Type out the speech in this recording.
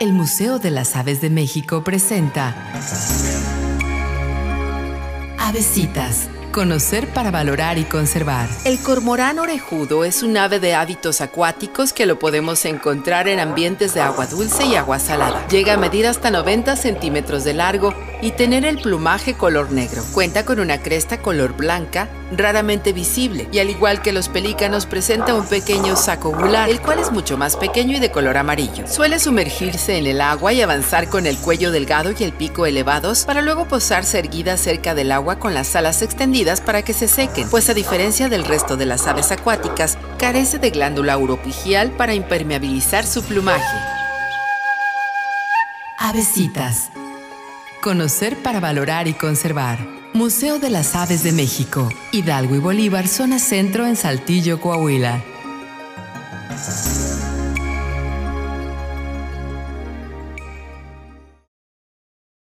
El Museo de las Aves de México presenta Avesitas. Conocer para valorar y conservar. El cormorán orejudo es un ave de hábitos acuáticos que lo podemos encontrar en ambientes de agua dulce y agua salada. Llega a medir hasta 90 centímetros de largo y tener el plumaje color negro. Cuenta con una cresta color blanca, raramente visible, y al igual que los pelícanos presenta un pequeño saco gular, el cual es mucho más pequeño y de color amarillo. Suele sumergirse en el agua y avanzar con el cuello delgado y el pico elevados para luego posarse erguida cerca del agua con las alas extendidas para que se sequen, pues a diferencia del resto de las aves acuáticas, carece de glándula uropigial para impermeabilizar su plumaje. Avesitas. Conocer para valorar y conservar. Museo de las Aves de México, Hidalgo y Bolívar, zona centro en Saltillo, Coahuila.